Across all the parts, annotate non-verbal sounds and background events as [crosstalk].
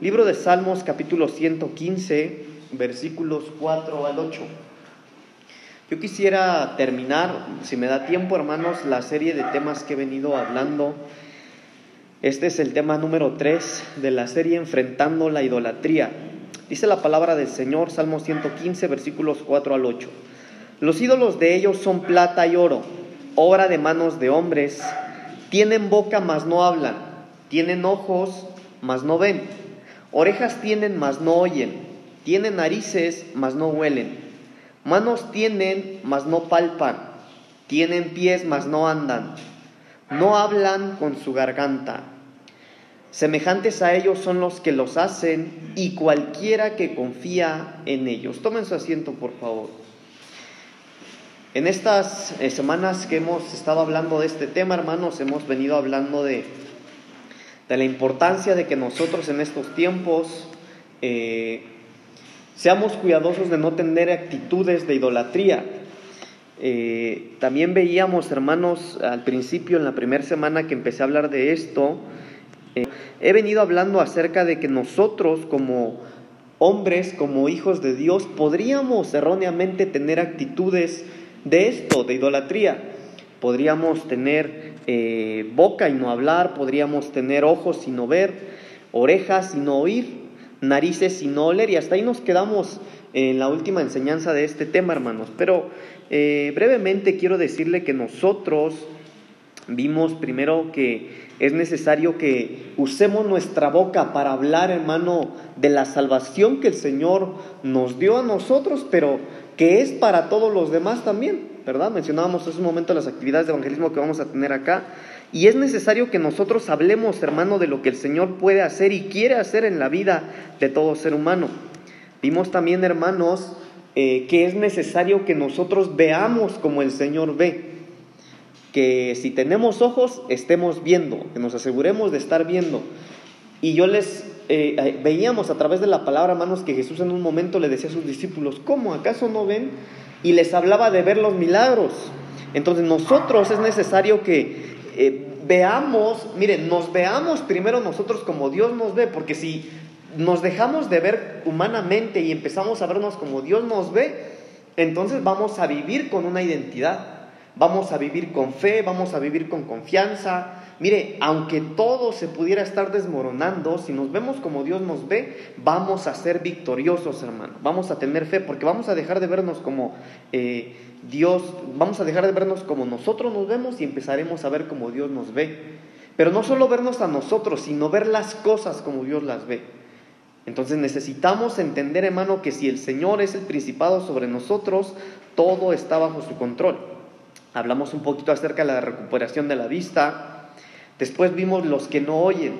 Libro de Salmos capítulo 115, versículos 4 al 8. Yo quisiera terminar, si me da tiempo hermanos, la serie de temas que he venido hablando. Este es el tema número 3 de la serie Enfrentando la idolatría. Dice la palabra del Señor, Salmo 115, versículos 4 al 8. Los ídolos de ellos son plata y oro, obra de manos de hombres. Tienen boca, mas no hablan. Tienen ojos, mas no ven. Orejas tienen, mas no oyen. Tienen narices, mas no huelen. Manos tienen, mas no palpan. Tienen pies, mas no andan. No hablan con su garganta. Semejantes a ellos son los que los hacen y cualquiera que confía en ellos. Tomen su asiento, por favor. En estas eh, semanas que hemos estado hablando de este tema, hermanos, hemos venido hablando de, de la importancia de que nosotros en estos tiempos eh, seamos cuidadosos de no tener actitudes de idolatría. Eh, también veíamos, hermanos, al principio, en la primera semana que empecé a hablar de esto, he venido hablando acerca de que nosotros como hombres, como hijos de Dios, podríamos erróneamente tener actitudes de esto, de idolatría. Podríamos tener eh, boca y no hablar, podríamos tener ojos y no ver, orejas y no oír, narices y no oler, y hasta ahí nos quedamos en la última enseñanza de este tema, hermanos. Pero eh, brevemente quiero decirle que nosotros vimos primero que es necesario que usemos nuestra boca para hablar, hermano, de la salvación que el Señor nos dio a nosotros, pero que es para todos los demás también, ¿verdad? Mencionábamos hace un momento las actividades de evangelismo que vamos a tener acá. Y es necesario que nosotros hablemos, hermano, de lo que el Señor puede hacer y quiere hacer en la vida de todo ser humano. Vimos también, hermanos, eh, que es necesario que nosotros veamos como el Señor ve. Que si tenemos ojos, estemos viendo, que nos aseguremos de estar viendo. Y yo les eh, eh, veíamos a través de la palabra, hermanos, que Jesús en un momento le decía a sus discípulos, ¿cómo? ¿Acaso no ven? Y les hablaba de ver los milagros. Entonces nosotros es necesario que eh, veamos, miren, nos veamos primero nosotros como Dios nos ve, porque si nos dejamos de ver humanamente y empezamos a vernos como Dios nos ve, entonces vamos a vivir con una identidad, vamos a vivir con fe, vamos a vivir con confianza, Mire, aunque todo se pudiera estar desmoronando, si nos vemos como Dios nos ve, vamos a ser victoriosos, hermano. Vamos a tener fe, porque vamos a dejar de vernos como eh, Dios, vamos a dejar de vernos como nosotros nos vemos y empezaremos a ver como Dios nos ve. Pero no solo vernos a nosotros, sino ver las cosas como Dios las ve. Entonces necesitamos entender, hermano, que si el Señor es el principado sobre nosotros, todo está bajo su control. Hablamos un poquito acerca de la recuperación de la vista, Después vimos los que no oyen.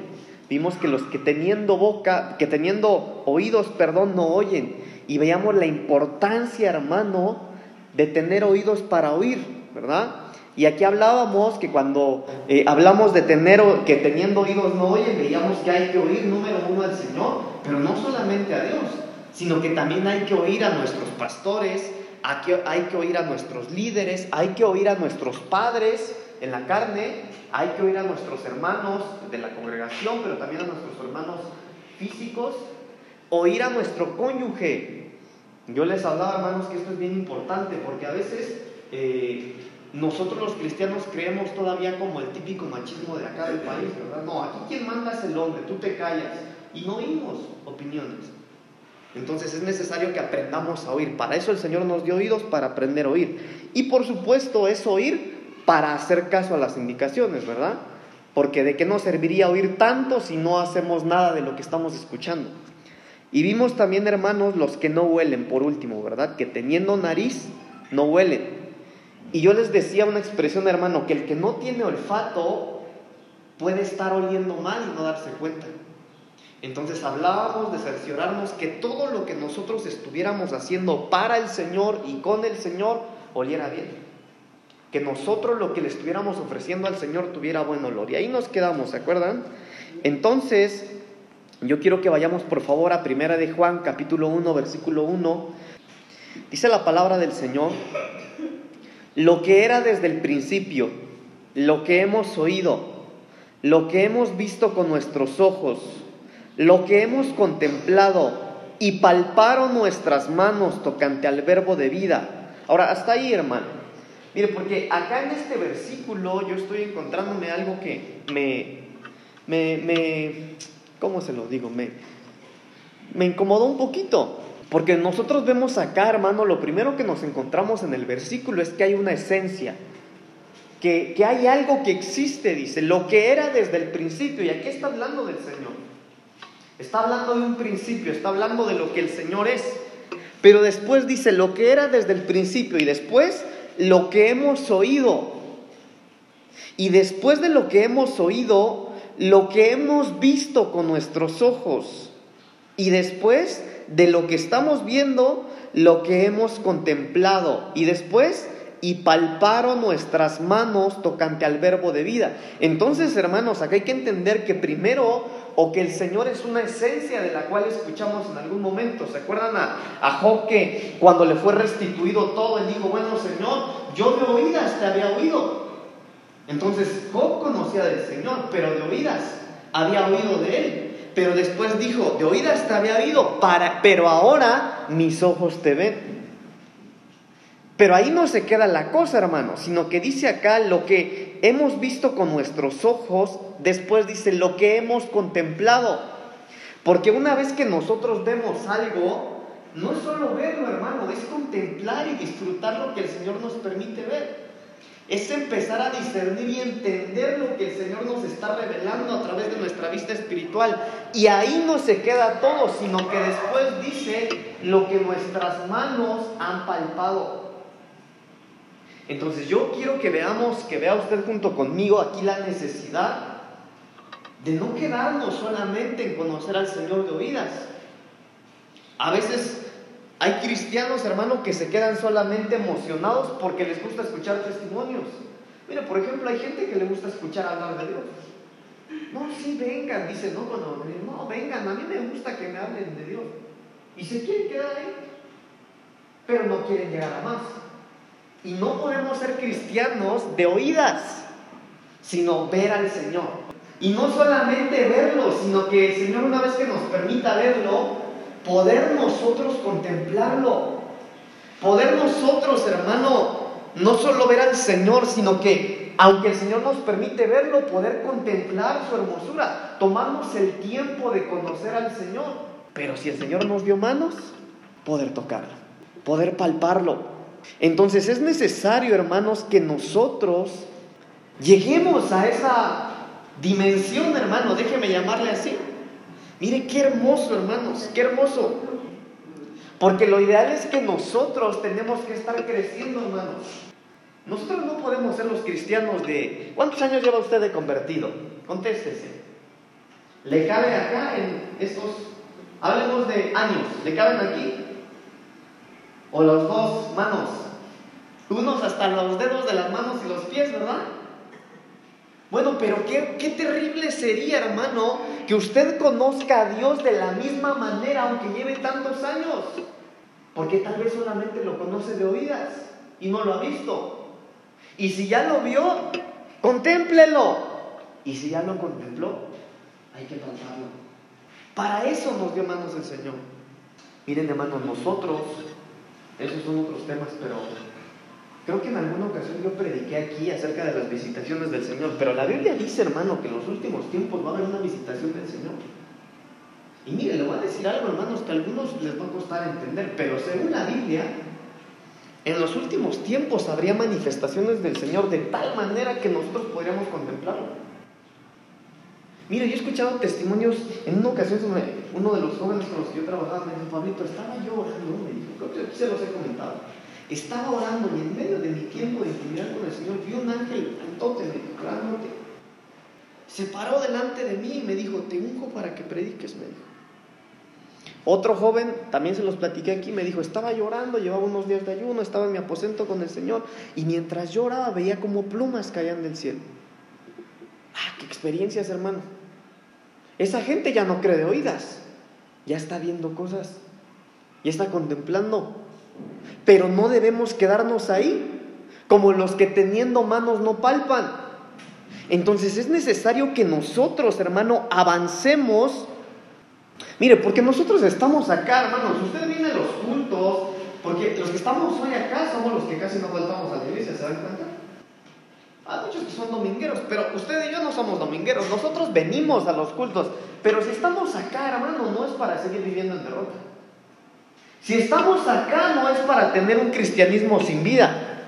Vimos que los que teniendo boca, que teniendo oídos, perdón, no oyen. Y veíamos la importancia, hermano, de tener oídos para oír, ¿verdad? Y aquí hablábamos que cuando eh, hablamos de tener, que teniendo oídos no oyen, veíamos que hay que oír número uno al Señor, pero no solamente a Dios, sino que también hay que oír a nuestros pastores, hay que, hay que oír a nuestros líderes, hay que oír a nuestros padres en la carne, hay que oír a nuestros hermanos de la congregación, pero también a nuestros hermanos físicos, oír a nuestro cónyuge. Yo les hablaba, hermanos, que esto es bien importante, porque a veces eh, nosotros los cristianos creemos todavía como el típico machismo de acá del país, ¿verdad? No, aquí quien manda es el hombre, tú te callas. Y no oímos opiniones. Entonces es necesario que aprendamos a oír. Para eso el Señor nos dio oídos, para aprender a oír. Y por supuesto es oír para hacer caso a las indicaciones, ¿verdad? Porque de qué nos serviría oír tanto si no hacemos nada de lo que estamos escuchando. Y vimos también, hermanos, los que no huelen, por último, ¿verdad? Que teniendo nariz, no huelen. Y yo les decía una expresión, hermano, que el que no tiene olfato puede estar oliendo mal y no darse cuenta. Entonces hablábamos de cerciorarnos que todo lo que nosotros estuviéramos haciendo para el Señor y con el Señor oliera bien que nosotros lo que le estuviéramos ofreciendo al Señor tuviera buen olor. Y ahí nos quedamos, ¿se acuerdan? Entonces, yo quiero que vayamos por favor a Primera de Juan, capítulo 1, versículo 1. Dice la palabra del Señor, lo que era desde el principio, lo que hemos oído, lo que hemos visto con nuestros ojos, lo que hemos contemplado y palparon nuestras manos tocante al verbo de vida. Ahora, hasta ahí, hermano. Mire, porque acá en este versículo yo estoy encontrándome algo que me, me, me ¿cómo se lo digo? Me, me incomodó un poquito. Porque nosotros vemos acá, hermano, lo primero que nos encontramos en el versículo es que hay una esencia, que, que hay algo que existe, dice, lo que era desde el principio. Y aquí está hablando del Señor. Está hablando de un principio, está hablando de lo que el Señor es. Pero después dice lo que era desde el principio y después lo que hemos oído. Y después de lo que hemos oído, lo que hemos visto con nuestros ojos. Y después de lo que estamos viendo, lo que hemos contemplado. Y después, y palparon nuestras manos tocante al verbo de vida. Entonces, hermanos, acá hay que entender que primero o que el Señor es una esencia de la cual escuchamos en algún momento. ¿Se acuerdan a, a Job que cuando le fue restituido todo, él dijo, bueno Señor, yo de oídas te había oído? Entonces Job conocía del Señor, pero de oídas había oído de él. Pero después dijo, de oídas te había oído, para, pero ahora mis ojos te ven. Pero ahí no se queda la cosa, hermano, sino que dice acá lo que hemos visto con nuestros ojos, después dice lo que hemos contemplado. Porque una vez que nosotros vemos algo, no es solo verlo, hermano, es contemplar y disfrutar lo que el Señor nos permite ver. Es empezar a discernir y entender lo que el Señor nos está revelando a través de nuestra vista espiritual. Y ahí no se queda todo, sino que después dice lo que nuestras manos han palpado. Entonces yo quiero que veamos, que vea usted junto conmigo aquí la necesidad de no quedarnos solamente en conocer al Señor de oídas. A veces hay cristianos, hermano, que se quedan solamente emocionados porque les gusta escuchar testimonios. Mira, por ejemplo, hay gente que le gusta escuchar hablar de Dios. No, sí, vengan, dice, no, cuando, no, vengan, a mí me gusta que me hablen de Dios. Y se quieren quedar ahí, pero no quieren llegar a más. Y no podemos ser cristianos de oídas, sino ver al Señor. Y no solamente verlo, sino que el Señor una vez que nos permita verlo, poder nosotros contemplarlo. Poder nosotros, hermano, no solo ver al Señor, sino que aunque el Señor nos permite verlo, poder contemplar su hermosura, tomarnos el tiempo de conocer al Señor. Pero si el Señor nos dio manos, poder tocarlo, poder palparlo, entonces es necesario, hermanos, que nosotros lleguemos a esa dimensión, hermano, déjeme llamarle así. Mire qué hermoso, hermanos, qué hermoso. Porque lo ideal es que nosotros tenemos que estar creciendo, hermanos. Nosotros no podemos ser los cristianos de... ¿Cuántos años lleva usted de convertido? Contéstese. ¿Le cabe acá en estos... Hablemos de años. ¿Le caben aquí? O los dos manos. Unos hasta los dedos de las manos y los pies, ¿verdad? Bueno, pero qué, qué, terrible sería, hermano, que usted conozca a Dios de la misma manera, aunque lleve tantos años. Porque tal vez solamente lo conoce de oídas y no lo ha visto. Y si ya lo vio, contémplelo. Y si ya lo contempló, hay que tratarlo. Para eso nos dio manos el Señor. Miren, hermanos, nosotros esos son otros temas, pero creo que en alguna ocasión yo prediqué aquí acerca de las visitaciones del Señor. Pero la Biblia dice, hermano, que en los últimos tiempos va a haber una visitación del Señor. Y mire, le voy a decir algo, hermanos, que a algunos les va a costar entender, pero según la Biblia, en los últimos tiempos habría manifestaciones del Señor de tal manera que nosotros podríamos contemplarlo. Mire, yo he escuchado testimonios, en una ocasión uno de los jóvenes con los que yo trabajaba me dijo, Pablito, estaba yo orando, se los he comentado, estaba orando y en medio de mi tiempo de intimidad con el Señor vi un ángel claramente, se paró delante de mí y me dijo, te unjo para que prediques, me dijo. Otro joven, también se los platiqué aquí, me dijo, estaba llorando, llevaba unos días de ayuno, estaba en mi aposento con el Señor y mientras lloraba veía como plumas caían del cielo. Ah, qué experiencias, hermano. Esa gente ya no cree de oídas, ya está viendo cosas, ya está contemplando. Pero no debemos quedarnos ahí, como los que teniendo manos no palpan. Entonces es necesario que nosotros, hermano, avancemos Mire, porque nosotros estamos acá, hermanos. Usted viene a los cultos, porque los que estamos hoy acá somos los que casi no faltamos a la iglesia, ¿se dan cuenta? Hay muchos que son domingueros, pero usted y yo no somos domingueros. Nosotros venimos a los cultos, pero si estamos acá, hermano, no es para seguir viviendo en derrota. Si estamos acá, no es para tener un cristianismo sin vida.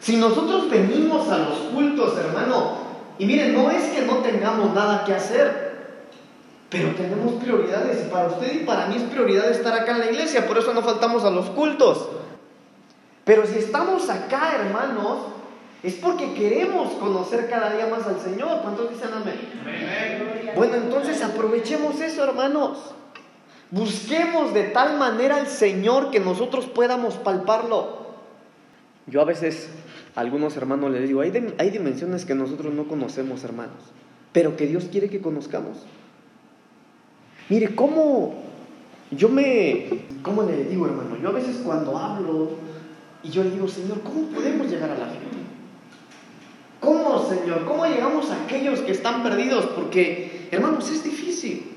Si nosotros venimos a los cultos, hermano, y miren, no es que no tengamos nada que hacer, pero tenemos prioridades. Y para usted y para mí es prioridad estar acá en la iglesia, por eso no faltamos a los cultos. Pero si estamos acá, hermanos, es porque queremos conocer cada día más al Señor. ¿Cuántos dicen amén? Bueno, entonces aprovechemos eso, hermanos. Busquemos de tal manera al Señor que nosotros podamos palparlo. Yo a veces a algunos hermanos les digo, hay, hay dimensiones que nosotros no conocemos, hermanos, pero que Dios quiere que conozcamos. Mire, ¿cómo yo me, cómo le digo, hermano? Yo a veces cuando hablo y yo le digo, Señor, ¿cómo podemos llegar a la gente? ¿Cómo, Señor? ¿Cómo llegamos a aquellos que están perdidos? Porque, hermanos, es difícil.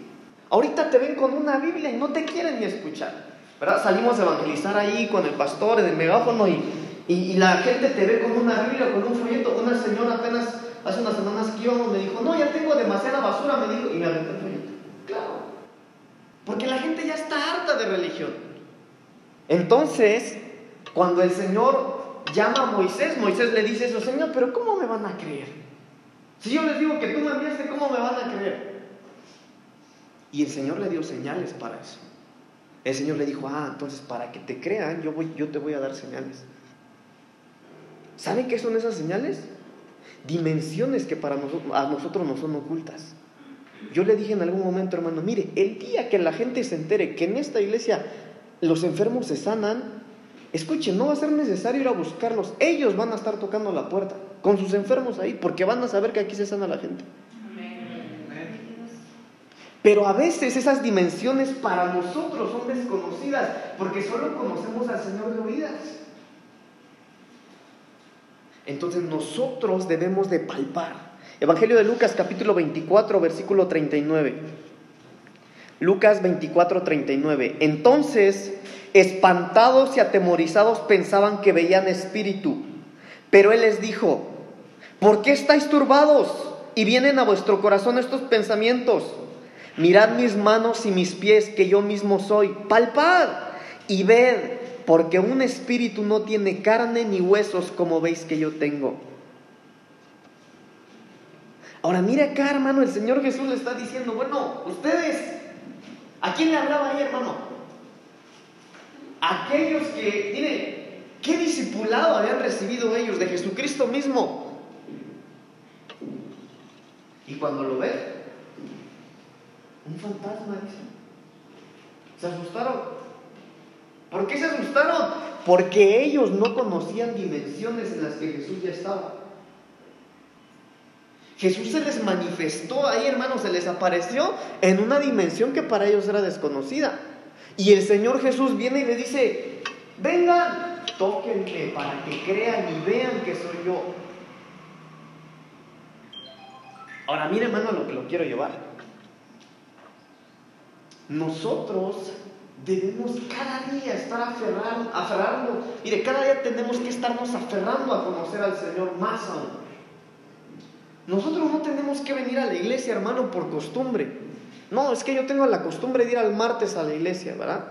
Ahorita te ven con una Biblia y no te quieren ni escuchar. ¿Verdad? Salimos a evangelizar ahí con el pastor en el megáfono y, y, la gente te ve con una Biblia, con un folleto. Una señora apenas hace unas semanas que yo me dijo, no, ya tengo demasiada basura, me dijo, y me aventé el folleto. Claro. Porque la gente ya está harta de religión. Entonces, cuando el Señor llama a Moisés, Moisés le dice eso, Señor, pero ¿cómo me van a creer? Si yo les digo que tú me enviaste, ¿cómo me van a creer? Y el Señor le dio señales para eso. El Señor le dijo, ah, entonces para que te crean, yo, voy, yo te voy a dar señales. ¿Saben qué son esas señales? Dimensiones que para a nosotros no son ocultas. Yo le dije en algún momento, hermano, mire, el día que la gente se entere que en esta iglesia los enfermos se sanan, escuchen, no va a ser necesario ir a buscarlos. Ellos van a estar tocando la puerta con sus enfermos ahí, porque van a saber que aquí se sana la gente. Pero a veces esas dimensiones para nosotros son desconocidas, porque solo conocemos al Señor de oídas. Entonces nosotros debemos de palpar. Evangelio de Lucas capítulo 24 versículo 39. Lucas 24 39. Entonces, espantados y atemorizados pensaban que veían espíritu. Pero él les dijo, ¿por qué estáis turbados y vienen a vuestro corazón estos pensamientos? Mirad mis manos y mis pies, que yo mismo soy. Palpad y ved porque un espíritu no tiene carne ni huesos como veis que yo tengo. Ahora mire acá, hermano, el Señor Jesús le está diciendo, bueno, ustedes, ¿a quién le hablaba ahí, hermano? Aquellos que, mire, ¿qué discipulado habían recibido ellos de Jesucristo mismo? Y cuando lo ven, un fantasma, dice. Se asustaron. ¿Por qué se asustaron? Porque ellos no conocían dimensiones en las que Jesús ya estaba. Jesús se les manifestó ahí, hermanos, se les apareció en una dimensión que para ellos era desconocida. Y el Señor Jesús viene y le dice, vengan, tóquenme para que crean y vean que soy yo. Ahora, mire, hermano, lo que lo quiero llevar. Nosotros debemos cada día estar aferrando, aferrando. Mire, cada día tenemos que estarnos aferrando a conocer al Señor más aún. Nosotros no tenemos que venir a la iglesia, hermano, por costumbre. No, es que yo tengo la costumbre de ir al martes a la iglesia, ¿verdad?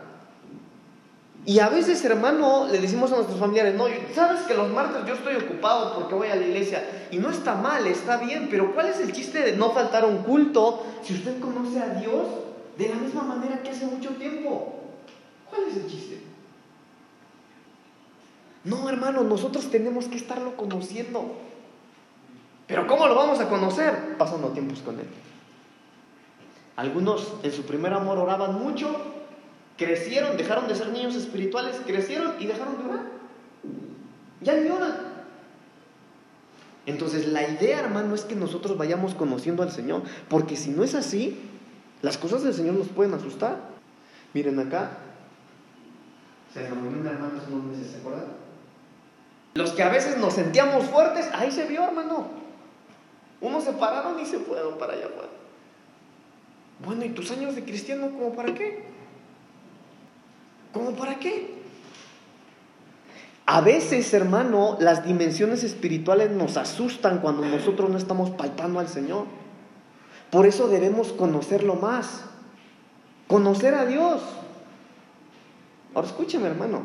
Y a veces, hermano, le decimos a nuestros familiares, no, sabes que los martes yo estoy ocupado porque voy a la iglesia. Y no está mal, está bien, pero ¿cuál es el chiste de no faltar a un culto si usted conoce a Dios de la misma manera que hace mucho tiempo? ¿Cuál es el chiste? No, hermano, nosotros tenemos que estarlo conociendo. Pero ¿cómo lo vamos a conocer? Pasando tiempos con Él. Algunos en su primer amor oraban mucho, crecieron, dejaron de ser niños espirituales, crecieron y dejaron de orar. Ya ni oran. Entonces la idea, hermano, es que nosotros vayamos conociendo al Señor, porque si no es así, las cosas del Señor nos pueden asustar. Miren acá, se unos meses, ¿se acuerdan? Los que a veces nos sentíamos fuertes, ahí se vio, hermano. Unos se pararon y se fueron para allá afuera. Bueno, ¿y tus años de cristiano como para qué? ¿Cómo para qué? A veces, hermano, las dimensiones espirituales nos asustan cuando nosotros no estamos palpando al Señor. Por eso debemos conocerlo más. Conocer a Dios. Ahora escúcheme, hermano.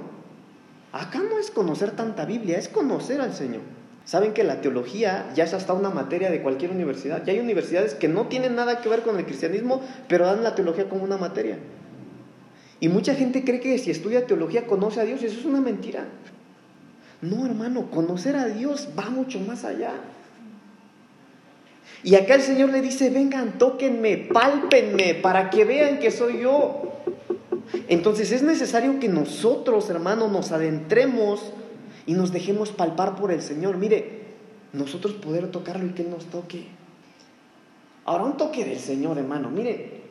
Acá no es conocer tanta Biblia, es conocer al Señor. Saben que la teología ya es hasta una materia de cualquier universidad. Ya hay universidades que no tienen nada que ver con el cristianismo, pero dan la teología como una materia. Y mucha gente cree que si estudia teología conoce a Dios, y eso es una mentira. No, hermano, conocer a Dios va mucho más allá. Y acá el Señor le dice, vengan, tóquenme, pálpenme, para que vean que soy yo. Entonces es necesario que nosotros, hermano, nos adentremos y nos dejemos palpar por el Señor. Mire, nosotros poder tocarlo y que nos toque. Ahora, un toque del Señor, hermano. Mire,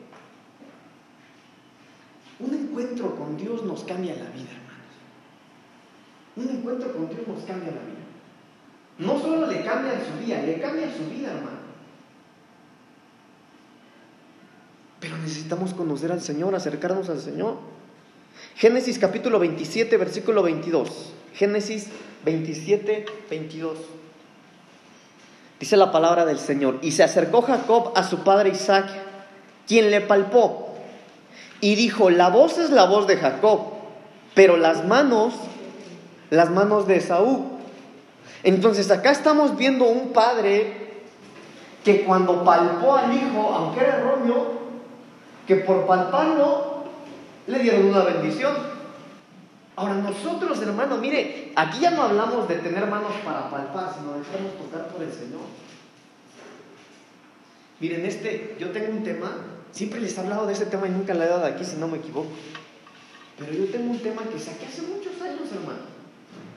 un encuentro con Dios nos cambia la vida, hermanos. Un encuentro con Dios nos cambia la vida. No solo le cambia su vida, le cambia su vida, hermano. Pero necesitamos conocer al Señor, acercarnos al Señor. Génesis capítulo 27, versículo 22. Génesis 27, 22. Dice la palabra del Señor. Y se acercó Jacob a su padre Isaac, quien le palpó. Y dijo, la voz es la voz de Jacob, pero las manos, las manos de Esaú. Entonces acá estamos viendo un padre que cuando palpó al hijo, aunque era erróneo, que por palparlo le dieron una bendición. Ahora nosotros, hermano, mire, aquí ya no hablamos de tener manos para palpar, sino de dejarnos tocar por el Señor. Miren, este, yo tengo un tema, siempre les he hablado de este tema y nunca le he dado aquí, si no me equivoco. Pero yo tengo un tema que saqué hace muchos años, hermano,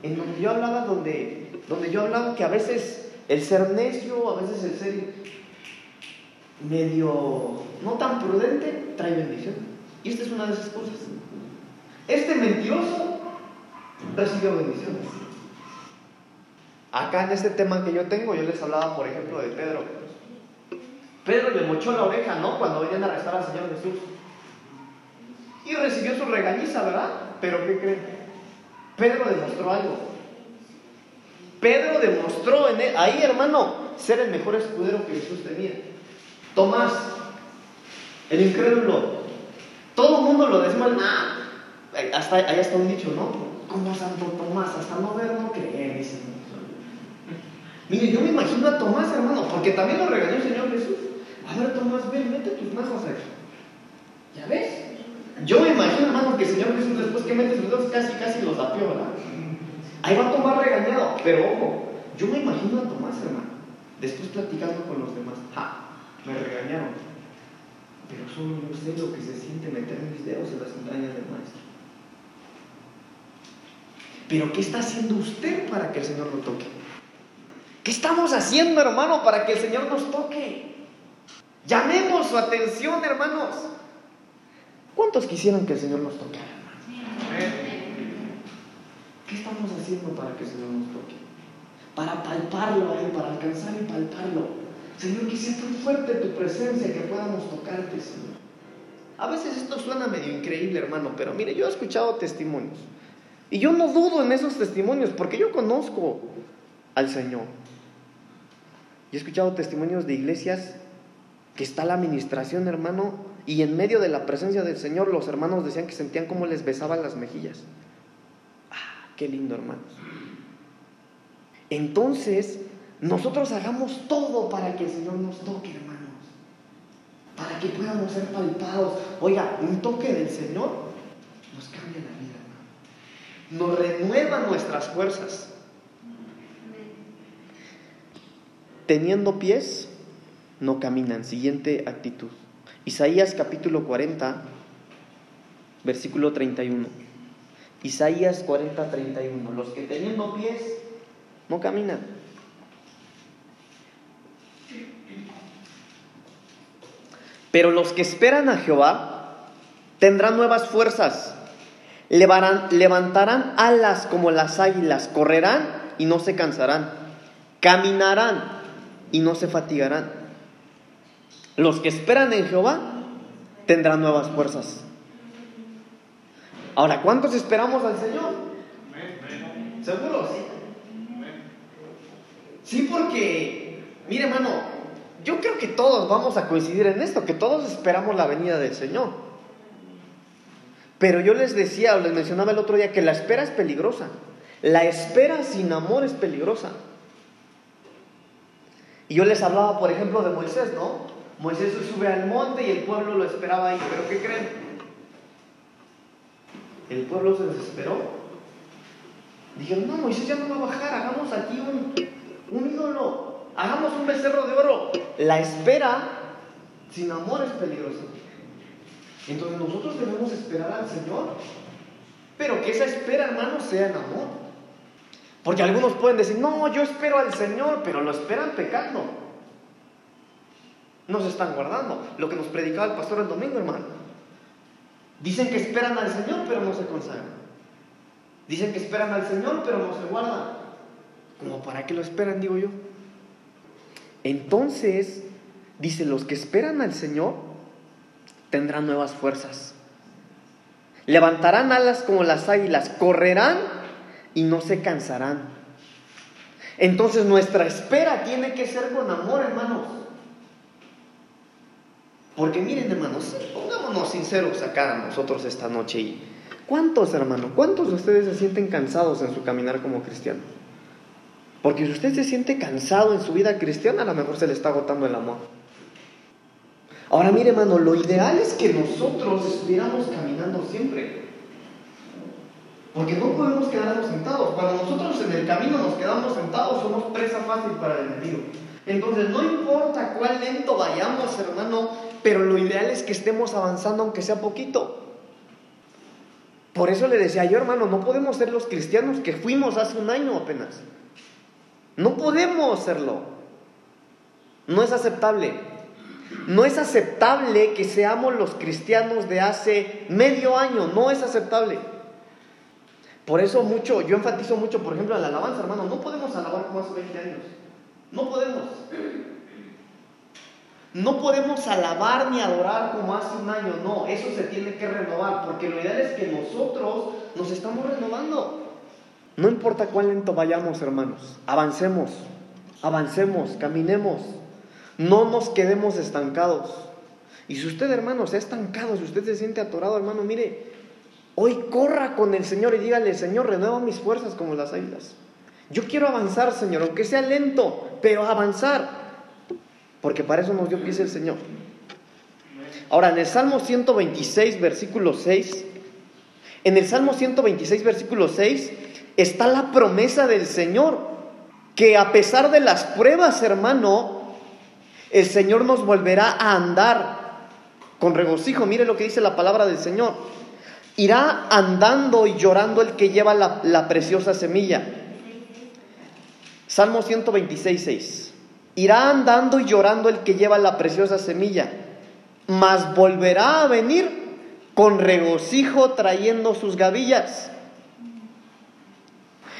en donde yo hablaba, donde, donde yo hablaba que a veces el ser necio, a veces el ser medio no tan prudente, trae bendición. Y esta es una de esas cosas. Este mentiroso recibió bendiciones. Acá en este tema que yo tengo, yo les hablaba, por ejemplo, de Pedro. Pedro le mochó la oreja, ¿no? Cuando venían a arrestar al Señor Jesús. Y recibió su regañiza, ¿verdad? Pero ¿qué creen? Pedro demostró algo. Pedro demostró en él, ahí, hermano, ser el mejor escudero que Jesús tenía. Tomás, el incrédulo, todo el mundo lo desmal. hasta, ahí está un dicho, ¿no? Como Santo Tomás, hasta no ver, no creer, dice. Mire, yo me imagino a Tomás, hermano, porque también lo regañó el Señor Jesús. A ver, Tomás, ven, mete tus manos aquí. ¿Ya ves? Yo me imagino, hermano, que el Señor Jesús, después que mete sus dedos, casi, casi los apió, ¿verdad? Ahí va a Tomás regañado, pero ojo, yo me imagino a Tomás, hermano, después platicando con los demás. ¡Ja! Me regañaron. Pero solo yo sé lo que se siente meter mis dedos en las entrañas del maestro. Pero ¿qué está haciendo usted para que el Señor lo toque? ¿Qué estamos haciendo, hermano, para que el Señor nos toque? Llamemos su atención, hermanos. ¿Cuántos quisieran que el Señor nos toque? ¿Qué estamos haciendo para que el Señor nos toque? Para palparlo para alcanzar y palparlo. Señor, que sea tan fuerte tu presencia que podamos tocarte, Señor. A veces esto suena medio increíble, hermano, pero mire, yo he escuchado testimonios. Y yo no dudo en esos testimonios porque yo conozco al Señor. Y he escuchado testimonios de iglesias que está la administración, hermano, y en medio de la presencia del Señor los hermanos decían que sentían como les besaban las mejillas. Ah, qué lindo, hermanos. Entonces, nosotros hagamos todo para que el Señor nos toque, hermanos. Para que podamos ser palpados. Oiga, un toque del Señor nos cambia la vida, hermano. Nos renueva nuestras fuerzas. Teniendo pies, no caminan. Siguiente actitud. Isaías capítulo 40, versículo 31. Isaías 40, 31. Los que teniendo pies, no caminan. Pero los que esperan a Jehová tendrán nuevas fuerzas, levantarán alas como las águilas, correrán y no se cansarán, caminarán y no se fatigarán. Los que esperan en Jehová tendrán nuevas fuerzas. Ahora, ¿cuántos esperamos al Señor? ¿Seguro? Sí. Sí, porque, mire hermano, yo creo que todos vamos a coincidir en esto, que todos esperamos la venida del Señor. Pero yo les decía, o les mencionaba el otro día, que la espera es peligrosa. La espera sin amor es peligrosa. Y yo les hablaba, por ejemplo, de Moisés, ¿no? Moisés sube al monte y el pueblo lo esperaba ahí. ¿Pero qué creen? El pueblo se desesperó. Dijeron, no, Moisés ya no va a bajar, hagamos aquí un, un ídolo, hagamos un becerro de oro. La espera sin amor es peligrosa. Entonces nosotros debemos esperar al Señor, pero que esa espera, hermanos, sea en amor. Porque algunos pueden decir, no, yo espero al Señor, pero lo esperan pecando. No se están guardando. Lo que nos predicaba el pastor el domingo, hermano. Dicen que esperan al Señor, pero no se consagran. Dicen que esperan al Señor, pero no se guardan. ¿Como para qué lo esperan, digo yo? Entonces, dice, los que esperan al Señor tendrán nuevas fuerzas. Levantarán alas como las águilas, correrán y no se cansarán. Entonces nuestra espera tiene que ser con amor, hermanos. Porque miren, hermanos, pongámonos sinceros acá nosotros esta noche. Y ¿Cuántos, hermanos, cuántos de ustedes se sienten cansados en su caminar como cristiano? Porque si usted se siente cansado en su vida cristiana, a lo mejor se le está agotando el amor. Ahora, mire, hermano, lo ideal es que nosotros estuviéramos caminando siempre. Porque no podemos quedarnos sentados. Cuando nosotros en el camino nos quedamos sentados, somos presa fácil para el enemigo. Entonces, no importa cuál lento vayamos, hermano, pero lo ideal es que estemos avanzando aunque sea poquito. Por eso le decía yo, hermano, no podemos ser los cristianos que fuimos hace un año apenas. No podemos serlo. No es aceptable. No es aceptable que seamos los cristianos de hace medio año. No es aceptable. Por eso mucho, yo enfatizo mucho, por ejemplo, la alabanza, hermano. No podemos alabar como hace 20 años. No podemos. No podemos alabar ni adorar como hace un año, no, eso se tiene que renovar, porque lo ideal es que nosotros nos estamos renovando. No importa cuán lento vayamos, hermanos, avancemos, avancemos, caminemos, no nos quedemos estancados. Y si usted, hermano, se ha estancado, si usted se siente atorado, hermano, mire, hoy corra con el Señor y dígale, Señor, renueva mis fuerzas como las águilas. Yo quiero avanzar, Señor, aunque sea lento, pero avanzar. Porque para eso nos dio pies el Señor. Ahora, en el Salmo 126, versículo 6, en el Salmo 126, versículo 6, está la promesa del Señor, que a pesar de las pruebas, hermano, el Señor nos volverá a andar con regocijo. Mire lo que dice la palabra del Señor. Irá andando y llorando el que lleva la, preciosa semilla. Salmo 126, 6. Irá andando y llorando el que lleva la preciosa semilla, mas volverá a venir con regocijo trayendo sus gavillas.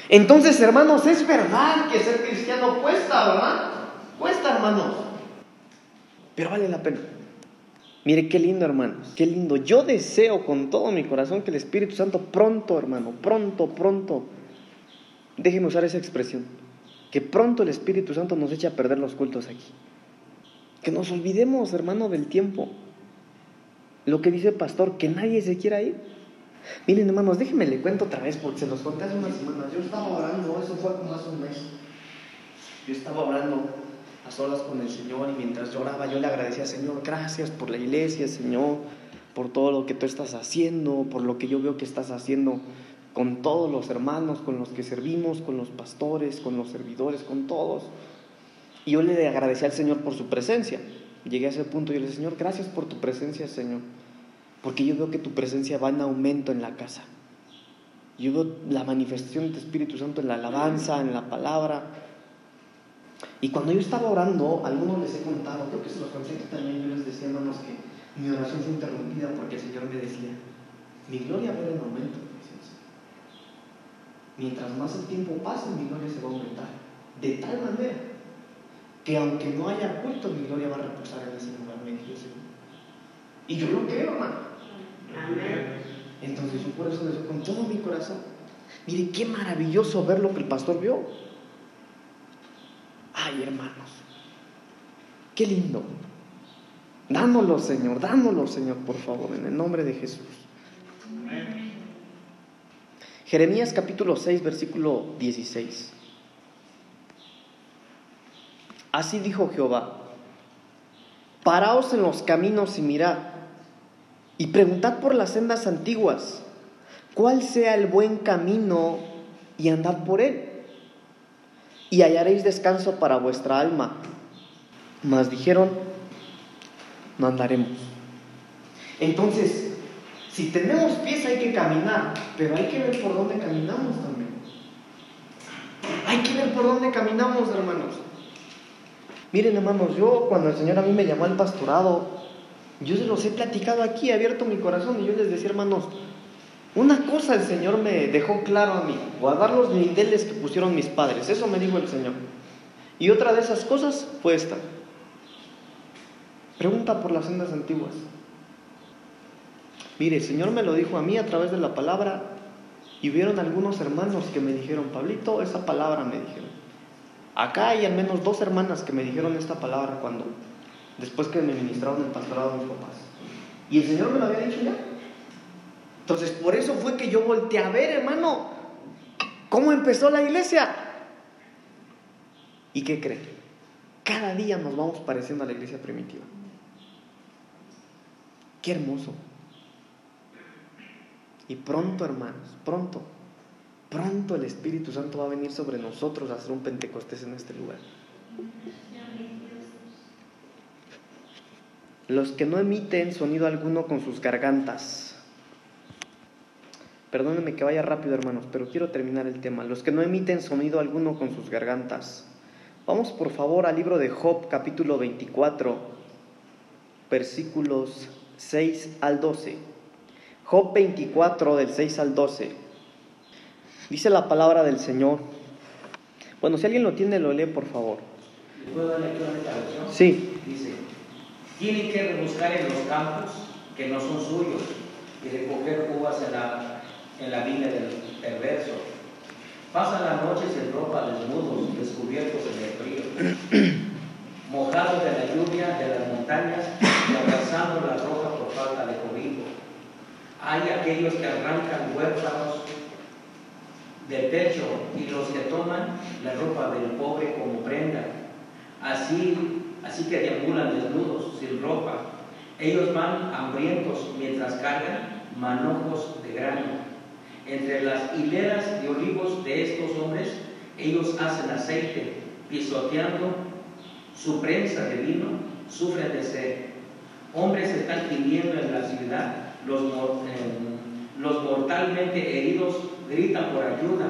Entonces, hermanos, es verdad que ser cristiano cuesta, ¿verdad? Cuesta, hermanos. Pero vale la pena. Mire qué lindo, hermanos, qué lindo. Yo deseo con todo mi corazón que el Espíritu Santo pronto, hermano, pronto, pronto, déjeme usar esa expresión, que pronto el Espíritu Santo nos eche a perder los cultos aquí. Que nos olvidemos, hermano, del tiempo. Lo que dice el pastor, que nadie se quiera ir. Miren, hermanos, déjenme le cuento otra vez, porque se los conté hace unas semanas. Yo estaba orando, eso fue como hace un mes. Yo estaba orando a solas con el Señor y mientras lloraba yo le agradecía, Señor, gracias por la iglesia, Señor, por todo lo que tú estás haciendo, por lo que yo veo que estás haciendo con todos los hermanos con los que servimos, con los pastores, con los servidores, con todos. Y yo le agradecí al Señor por su presencia. Llegué a ese punto y yo le dije, Señor, gracias por tu presencia, Señor. Porque yo veo que tu presencia va en aumento en la casa. Yo veo la manifestación del Espíritu Santo en la alabanza, en la palabra. Y cuando yo estaba orando, algunos les he contado, creo que se los conté también, yo les decía, hermanos, que mi oración fue interrumpida porque el Señor me decía, mi gloria va en aumento. Mientras más el tiempo pase, mi gloria se va a aumentar. De tal manera que aunque no haya culto, mi gloria va a reposar en ese lugar, Y yo lo creo, hermano. Entonces yo por eso deseo con todo mi corazón. Mire, qué maravilloso ver lo que el pastor vio. Ay, hermanos. Qué lindo. Dámoslo, Señor, dámoslo, Señor, por favor, en el nombre de Jesús. Jeremías capítulo 6, versículo 16. Así dijo Jehová, paraos en los caminos y mirad, y preguntad por las sendas antiguas, cuál sea el buen camino, y andad por él, y hallaréis descanso para vuestra alma. Mas dijeron, no andaremos. Entonces, si tenemos pies hay que caminar, pero hay que ver por dónde caminamos también. Hay que ver por dónde caminamos, hermanos. Miren, hermanos, yo cuando el Señor a mí me llamó al pastorado, yo se los he platicado aquí, he abierto mi corazón y yo les decía, hermanos, una cosa el Señor me dejó claro a mí, guardar los lindeles que pusieron mis padres, eso me dijo el Señor. Y otra de esas cosas fue esta. Pregunta por las sendas antiguas. Mire, el Señor me lo dijo a mí a través de la palabra y vieron algunos hermanos que me dijeron, Pablito, esa palabra me dijeron. Acá hay al menos dos hermanas que me dijeron esta palabra cuando, después que me ministraron el pastorado mis papás. Y el Señor me lo había dicho ya. Entonces, por eso fue que yo volteé a ver, hermano, cómo empezó la iglesia. ¿Y qué creen? Cada día nos vamos pareciendo a la iglesia primitiva. Qué hermoso. Y pronto, hermanos, pronto, pronto el Espíritu Santo va a venir sobre nosotros a hacer un Pentecostés en este lugar. Los que no emiten sonido alguno con sus gargantas. Perdónenme que vaya rápido, hermanos, pero quiero terminar el tema. Los que no emiten sonido alguno con sus gargantas. Vamos por favor al libro de Job, capítulo 24, versículos 6 al 12. Job 24 del 6 al 12. Dice la palabra del Señor. Bueno, si alguien lo tiene, lo lee por favor. ¿Puedo dar lectura de esta versión? Sí. Dice, tienen que rebuscar en los campos que no son suyos y recoger uvas en la, en la viña del perverso. Pasan las noches en ropa desnudos, descubiertos en el frío, [clears throat] mojados de la lluvia de las montañas y abrazando la roca por falta de cobijo. Hay aquellos que arrancan huérfanos del techo y los que toman la ropa del pobre como prenda. Así, así que deambulan desnudos, sin ropa. Ellos van hambrientos mientras cargan manojos de grano. Entre las hileras de olivos de estos hombres, ellos hacen aceite, pisoteando su prensa de vino, sufren de sed. Hombres están viviendo en la ciudad, los, eh, los mortalmente heridos gritan por ayuda.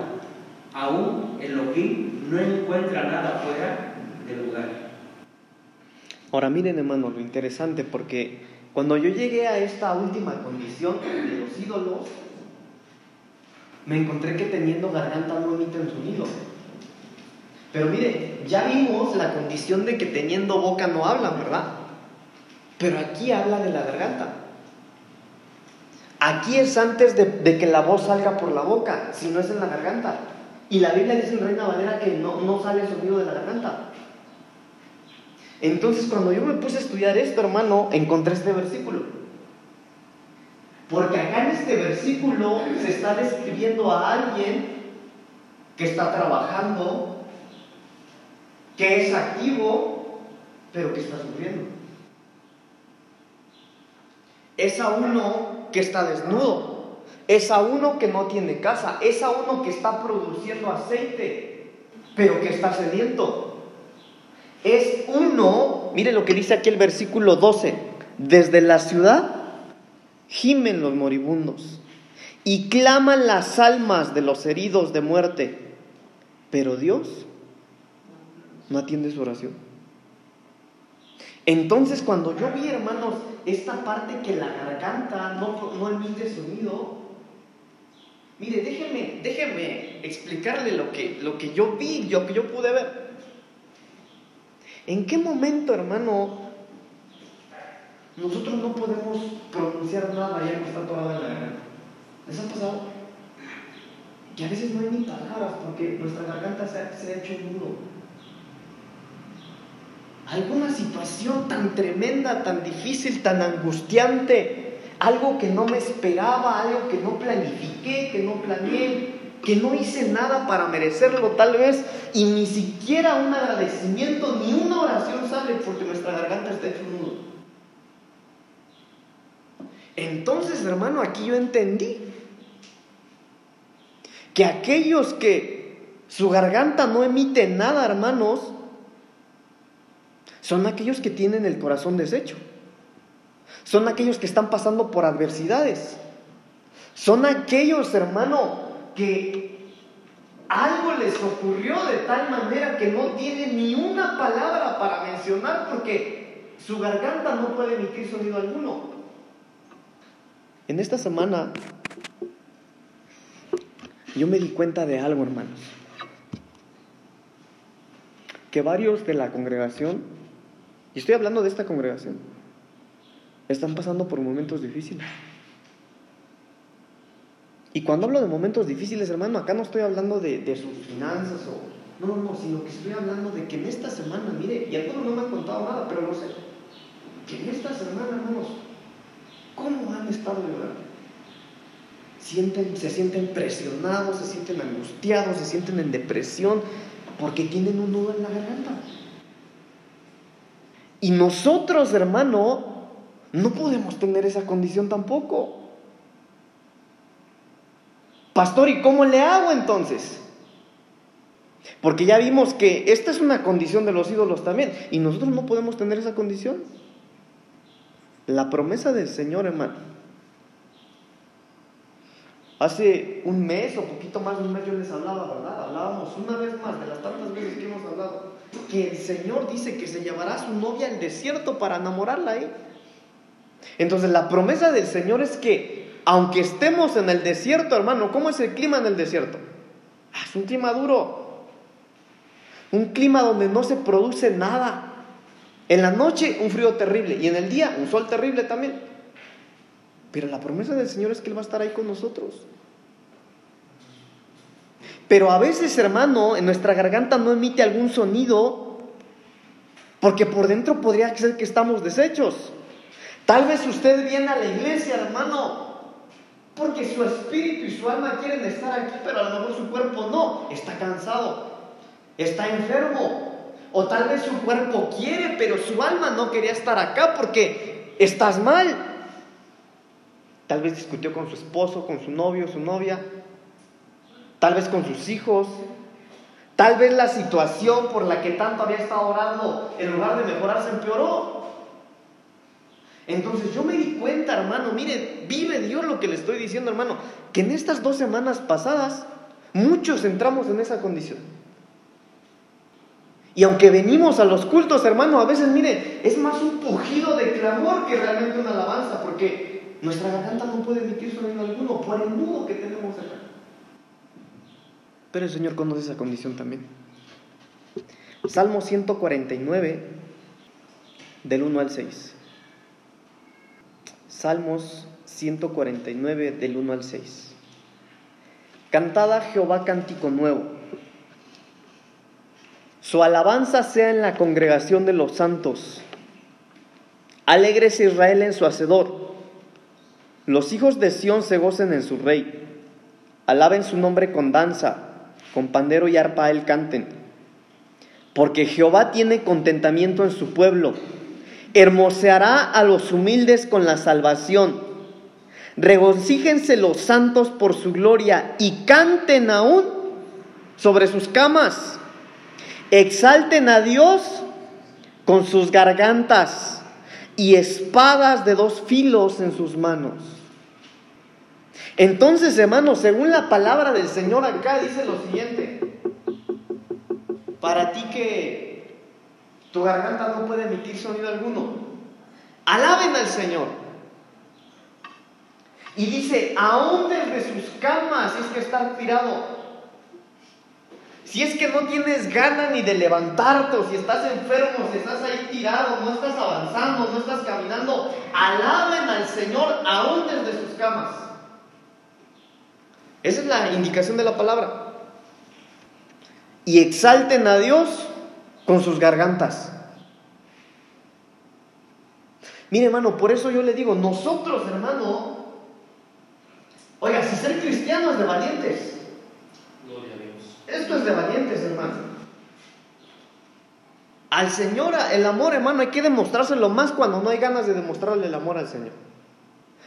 Aún Elohim no encuentra nada fuera del lugar. Ahora miren hermanos lo interesante porque cuando yo llegué a esta última condición de los ídolos, me encontré que teniendo garganta no emiten sonido. Pero mire, ya vimos la condición de que teniendo boca no hablan, ¿verdad? Pero aquí habla de la garganta. Aquí es antes de, de, que la voz salga por la boca, si no es en la garganta. Y la Biblia dice en Reina Valera que no, no sale el sonido de la garganta. Entonces cuando yo me puse a estudiar esto, hermano, encontré este versículo. Porque acá en este versículo se está describiendo a alguien que está trabajando, que es activo, pero que está sufriendo. Es a uno que está desnudo, es a uno que no tiene casa, es a uno que está produciendo aceite, pero que está sediento. Es uno, mire lo que dice aquí el versículo 12, desde la ciudad gimen los moribundos y claman las almas de los heridos de muerte, pero Dios no atiende su oración. Entonces cuando yo vi, hermanos, esta parte que la garganta no, no emite sonido, mire, déjeme, déjeme explicarle lo que, lo que yo vi, lo que yo pude ver. ¿En qué momento, hermano, nosotros no podemos pronunciar nada ya que está en la garganta. ¿Les ha pasado? Que a veces no hay ni palabras porque nuestra garganta se ha, se ha hecho un nudo. Alguna situación tan tremenda, tan difícil, tan angustiante, algo que no me esperaba, algo que no planifiqué, que no planeé, que no hice nada para merecerlo tal vez, y ni siquiera un agradecimiento, ni una oración sale porque nuestra garganta está hecho un nudo. Entonces, hermano, aquí yo entendí que aquellos que su garganta no emite nada, hermanos, son aquellos que tienen el corazón deshecho. Son aquellos que están pasando por adversidades. Son aquellos, hermano, que algo les ocurrió de tal manera que no tienen ni una palabra para mencionar porque su garganta no puede emitir sonido alguno. En esta semana yo me di cuenta de algo, hermanos. Que varios de la congregación, y estoy hablando de esta congregación, están pasando por momentos difíciles. Y cuando hablo de momentos difíciles, hermano, acá no estoy hablando de, sus finanzas o... No, no, sino que estoy hablando de que en esta semana, mire, y algunos no me han contado nada, pero no sé, que en esta semana, hermanos, ¿cómo han estado llorando? Sienten, se sienten presionados, se sienten angustiados, se sienten en depresión, porque tienen un nudo en la garganta. Y nosotros, hermano, no podemos tener esa condición tampoco. Pastor, ¿y cómo le hago entonces? Porque ya vimos que esta es una condición de los ídolos también, y nosotros no podemos tener esa condición. La promesa del Señor, hermano. Hace un mes o poquito más de un mes yo les hablaba, ¿verdad? Hablábamos una vez más de las tantas veces que hemos hablado, que el Señor dice que se llevará a su novia al desierto para enamorarla ahí. Entonces la promesa del Señor es que aunque estemos en el desierto, hermano, ¿cómo es el clima en el desierto? Ah, es un clima duro. Un clima donde no se produce nada. En la noche un frío terrible y en el día un sol terrible también. Pero la promesa del Señor es que Él va a estar ahí con nosotros. Pero a veces, hermano, en nuestra garganta no emite algún sonido porque por dentro podría ser que estamos deshechos. Tal vez usted viene a la iglesia, hermano, porque su espíritu y su alma quieren estar aquí, pero a lo mejor su cuerpo no. Está cansado, está enfermo. O tal vez su cuerpo quiere, pero su alma no quería estar acá porque estás mal. Tal vez discutió con su esposo, con su novio, su novia. Tal vez con sus hijos. Tal vez la situación por la que tanto había estado orando, en lugar de mejorar, se empeoró. Entonces yo me di cuenta, hermano, mire, vive Dios lo que le estoy diciendo, hermano, que en estas dos semanas pasadas muchos entramos en esa condición. Y aunque venimos a los cultos, hermano, a veces, mire, es más un pujido de clamor que realmente una alabanza, porque nuestra garganta no puede emitir sonido alguno por el nudo que tenemos acá. Pero el Señor conoce esa condición también. Salmo 149, del 1 al 6. Salmos 149 del 1 al 6. Cantad a Jehová cántico nuevo. Su alabanza sea en la congregación de los santos. Alegres Israel en su hacedor. Los hijos de Sión se gocen en su rey. Alaben su nombre con danza, con pandero y arpa él canten. Porque Jehová tiene contentamiento en su pueblo hermoseará a los humildes con la salvación. Regocíjense los santos por su gloria y canten aún sobre sus camas. Exalten a Dios con sus gargantas y espadas de dos filos en sus manos. Entonces, hermanos, según la palabra del Señor acá dice lo siguiente, para ti que tu garganta no puede emitir sonido alguno. Alaben al Señor. Y dice, aún desde sus camas, es que está tirado, Si es que no tienes ganas ni de levantarte, o si estás enfermo, si estás ahí tirado, no estás avanzando, no estás caminando, alaben al Señor aún desde sus camas. Esa es la indicación de la palabra. Y exalten a Dios con sus gargantas. Mire, hermano, por eso yo le digo, nosotros, hermano, oiga, si ser cristiano es de valientes. Esto es de valientes, hermano. Al Señor, el amor, hermano, hay que demostrárselo más cuando no hay ganas de demostrarle el amor al Señor.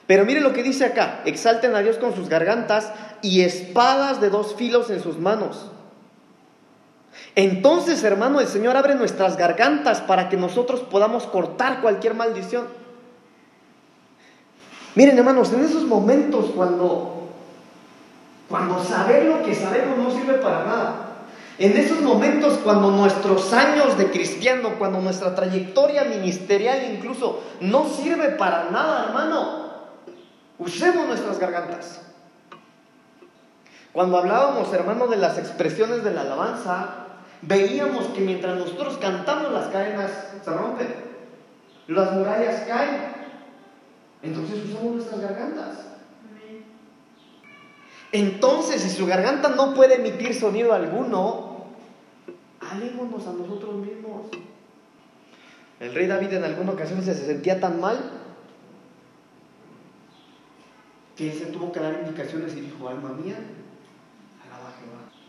Pero mire lo que dice acá, exalten a Dios con sus gargantas y espadas de dos filos en sus manos. Entonces, hermano, el Señor abre nuestras gargantas para que nosotros podamos cortar cualquier maldición. Miren, hermanos, en esos momentos cuando cuando saber lo que sabemos no sirve para nada. En esos momentos cuando nuestros años de cristiano, cuando nuestra trayectoria ministerial incluso no sirve para nada, hermano, usemos nuestras gargantas. Cuando hablábamos, hermano, de las expresiones de la alabanza, veíamos que mientras nosotros cantamos las cadenas se rompen, las murallas caen. Entonces usamos nuestras gargantas. Entonces, si su garganta no puede emitir sonido alguno, alémonos a nosotros mismos. El rey David en alguna ocasión se sentía tan mal que se tuvo que dar indicaciones y dijo, alma mía, alaba Jehová.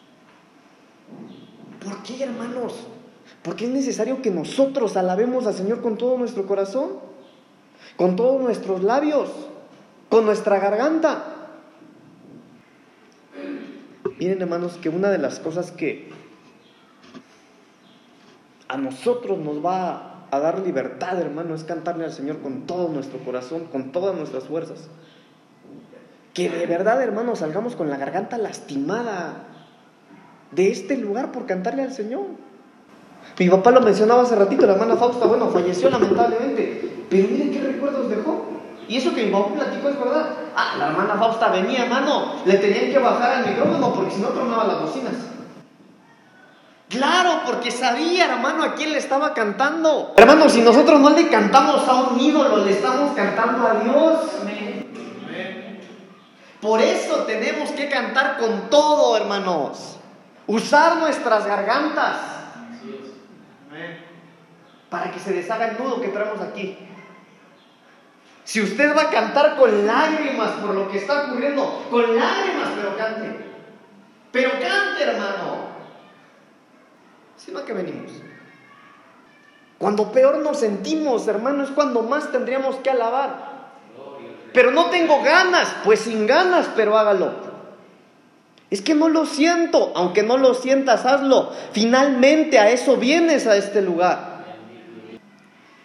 ¿Por qué, hermanos? Porque es necesario que nosotros alabemos al Señor con todo nuestro corazón, con todos nuestros labios, con nuestra garganta. Miren hermanos que una de las cosas que a nosotros nos va a dar libertad, hermano, es cantarle al Señor con todo nuestro corazón, con todas nuestras fuerzas. Que de verdad, hermano, salgamos con la garganta lastimada de este lugar por cantarle al Señor. Mi papá lo mencionaba hace ratito, la hermana Fausta, bueno, falleció lamentablemente, pero miren qué recuerdos dejó. Y eso que mi papá platicó es verdad. Ah, la hermana Fausta venía, hermano, le tenían que bajar el micrófono porque si no tronaba las bocinas. Claro, porque sabía, hermano, a quién le estaba cantando. Hermano, si nosotros no le cantamos a un ídolo, le estamos cantando a Dios. Por eso tenemos que cantar con todo, hermanos. Usar nuestras gargantas. Para que se deshaga el nudo que traemos aquí. Si usted va a cantar con lágrimas por lo que está ocurriendo, con lágrimas, pero cante. Pero cante, hermano. Si no, que venimos? Cuando peor nos sentimos, hermano, es cuando más tendríamos que alabar. Pero no tengo ganas, pues sin ganas, pero hágalo. Es que no lo siento, aunque no lo sientas, hazlo. Finalmente a eso vienes a este lugar.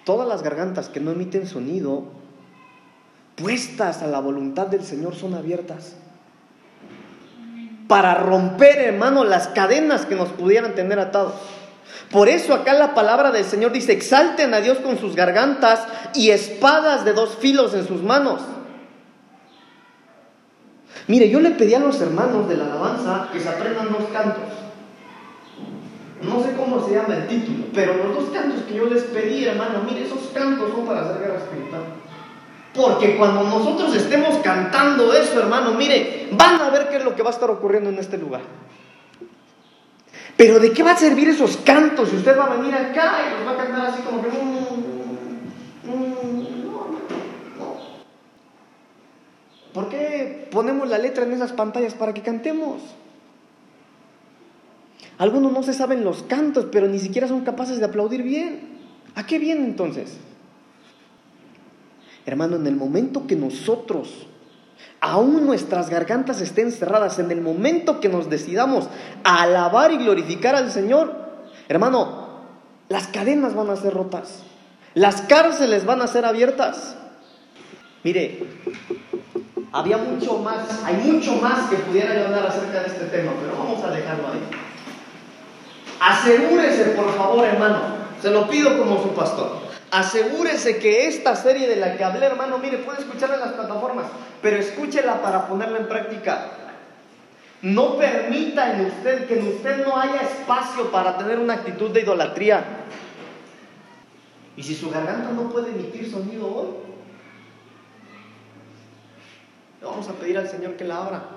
Todas las gargantas que no emiten sonido puestas a la voluntad del Señor son abiertas. Para romper, hermano, las cadenas que nos pudieran tener atados. Por eso acá la palabra del Señor dice, exalten a Dios con sus gargantas y espadas de dos filos en sus manos. Mire, yo le pedí a los hermanos de la alabanza que se aprendan dos cantos. No sé cómo se llama el título, pero los dos cantos que yo les pedí, hermano, mire, esos cantos son para hacer guerra espiritual. Porque cuando nosotros estemos cantando eso, hermano, mire, van a ver qué es lo que va a estar ocurriendo en este lugar. Pero ¿de qué va a servir esos cantos si usted va a venir acá y los va a cantar así como que... Mm, mm, no, no. ¿Por qué ponemos la letra en esas pantallas para que cantemos? Algunos no se saben los cantos, pero ni siquiera son capaces de aplaudir bien. ¿A qué viene entonces? Hermano, en el momento que nosotros, aún nuestras gargantas estén cerradas, en el momento que nos decidamos a alabar y glorificar al Señor, hermano, las cadenas van a ser rotas, las cárceles van a ser abiertas. Mire, había mucho más, hay mucho más que pudiera hablar acerca de este tema, pero vamos a dejarlo ahí. Asegúrese, por favor, hermano, se lo pido como su pastor. Asegúrese que esta serie de la que hablé, hermano, mire, puede escucharla en las plataformas, pero escúchela para ponerla en práctica. No permita en usted que en usted no haya espacio para tener una actitud de idolatría. Y si su garganta no puede emitir sonido hoy, le vamos a pedir al Señor que la abra.